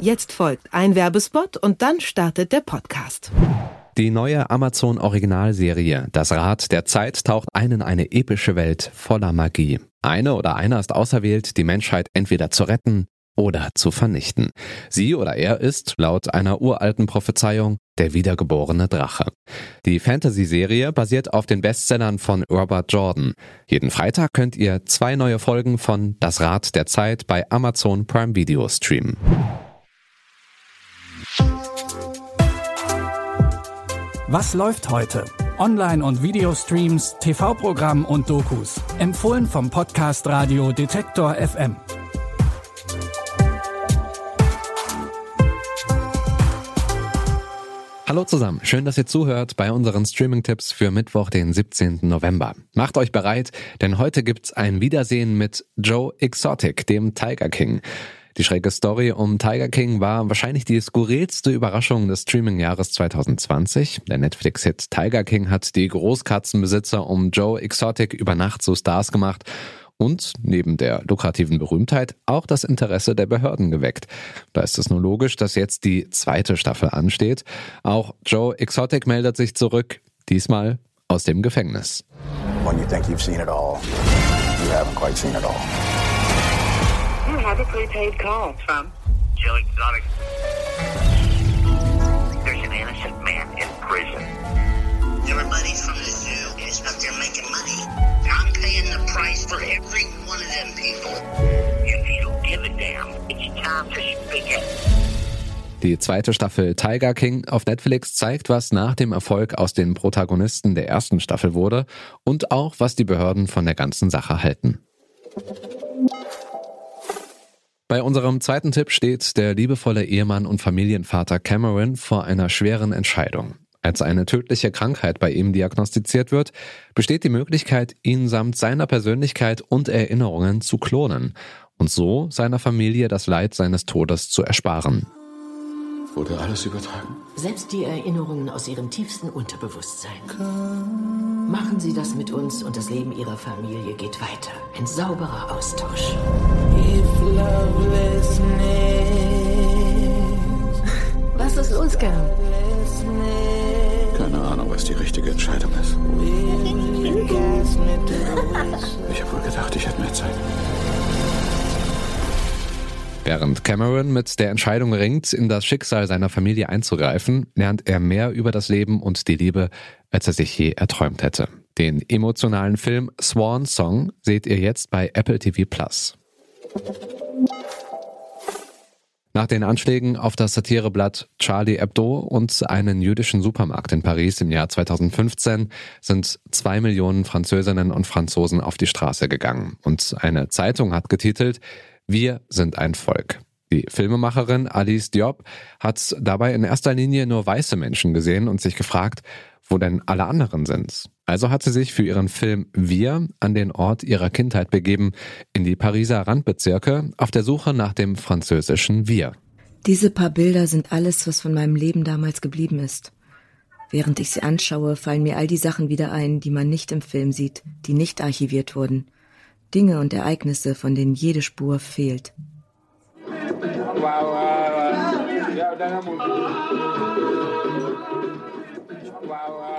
Jetzt folgt ein Werbespot und dann startet der Podcast. Die neue Amazon Originalserie Das Rad der Zeit taucht ein in eine epische Welt voller Magie. Eine oder einer ist auserwählt, die Menschheit entweder zu retten oder zu vernichten. Sie oder er ist, laut einer uralten Prophezeiung, der wiedergeborene Drache. Die Fantasy-Serie basiert auf den Bestsellern von Robert Jordan. Jeden Freitag könnt ihr zwei neue Folgen von Das Rad der Zeit bei Amazon Prime Video streamen. Was läuft heute? Online- und Videostreams, TV-Programm und Dokus. Empfohlen vom Podcast Radio Detektor FM. Hallo zusammen, schön, dass ihr zuhört bei unseren Streaming-Tipps für Mittwoch, den 17. November. Macht euch bereit, denn heute gibt's ein Wiedersehen mit Joe Exotic, dem Tiger King. Die schräge Story um Tiger King war wahrscheinlich die skurrilste Überraschung des Streaming-Jahres 2020. Der Netflix-Hit Tiger King hat die Großkatzenbesitzer um Joe Exotic über Nacht zu Stars gemacht und neben der lukrativen Berühmtheit auch das Interesse der Behörden geweckt. Da ist es nur logisch, dass jetzt die zweite Staffel ansteht. Auch Joe Exotic meldet sich zurück, diesmal aus dem Gefängnis. When you think you've seen it all, you haven't quite seen it all have a prepaid call from Joe Exotic. There's an innocent man in prison. Everybody from the zoo is up there making money. I'm paying the price for every one of them people. If you don't give a damn, it's time to speak it. Die zweite Staffel Tiger King auf Netflix zeigt, was nach dem Erfolg aus den Protagonisten der ersten Staffel wurde und auch, was die Behörden von der ganzen Sache halten. Bei unserem zweiten Tipp steht der liebevolle Ehemann und Familienvater Cameron vor einer schweren Entscheidung. Als eine tödliche Krankheit bei ihm diagnostiziert wird, besteht die Möglichkeit, ihn samt seiner Persönlichkeit und Erinnerungen zu klonen und so seiner Familie das Leid seines Todes zu ersparen. Wurde alles übertragen? Selbst die Erinnerungen aus ihrem tiefsten Unterbewusstsein. Machen Sie das mit uns und das Leben Ihrer Familie geht weiter. Ein sauberer Austausch. Was ist los, Gern? Keine Ahnung, was die richtige Entscheidung ist. Ich habe wohl gedacht, ich hätte mehr Zeit. Während Cameron mit der Entscheidung ringt, in das Schicksal seiner Familie einzugreifen, lernt er mehr über das Leben und die Liebe, als er sich je erträumt hätte. Den emotionalen Film Swan Song seht ihr jetzt bei Apple TV Plus. Nach den Anschlägen auf das Satireblatt Charlie Hebdo und einen jüdischen Supermarkt in Paris im Jahr 2015 sind zwei Millionen Französinnen und Franzosen auf die Straße gegangen. Und eine Zeitung hat getitelt, wir sind ein Volk. Die Filmemacherin Alice Diop hat dabei in erster Linie nur weiße Menschen gesehen und sich gefragt, wo denn alle anderen sind. Also hat sie sich für ihren Film Wir an den Ort ihrer Kindheit begeben, in die Pariser Randbezirke, auf der Suche nach dem französischen Wir. Diese paar Bilder sind alles, was von meinem Leben damals geblieben ist. Während ich sie anschaue, fallen mir all die Sachen wieder ein, die man nicht im Film sieht, die nicht archiviert wurden. Dinge und Ereignisse, von denen jede Spur fehlt.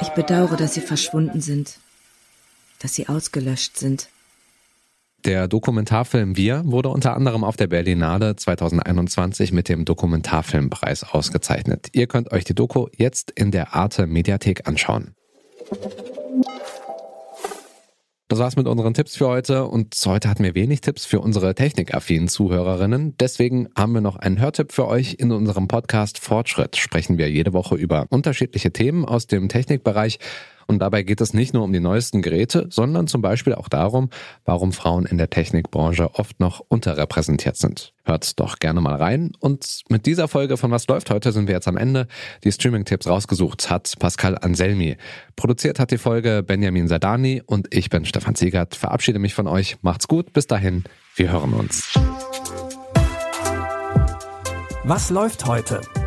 Ich bedauere, dass sie verschwunden sind, dass sie ausgelöscht sind. Der Dokumentarfilm Wir wurde unter anderem auf der Berlinale 2021 mit dem Dokumentarfilmpreis ausgezeichnet. Ihr könnt euch die Doku jetzt in der Arte Mediathek anschauen. Das war's mit unseren Tipps für heute und heute hatten wir wenig Tipps für unsere technikaffinen Zuhörerinnen. Deswegen haben wir noch einen Hörtipp für euch. In unserem Podcast Fortschritt sprechen wir jede Woche über unterschiedliche Themen aus dem Technikbereich und dabei geht es nicht nur um die neuesten Geräte, sondern zum Beispiel auch darum, warum Frauen in der Technikbranche oft noch unterrepräsentiert sind. Hört doch gerne mal rein. Und mit dieser Folge von Was läuft heute sind wir jetzt am Ende. Die Streaming-Tipps rausgesucht hat Pascal Anselmi. Produziert hat die Folge Benjamin Sadani und ich bin Stefan Ziegert. Verabschiede mich von euch. Macht's gut. Bis dahin. Wir hören uns. Was läuft heute?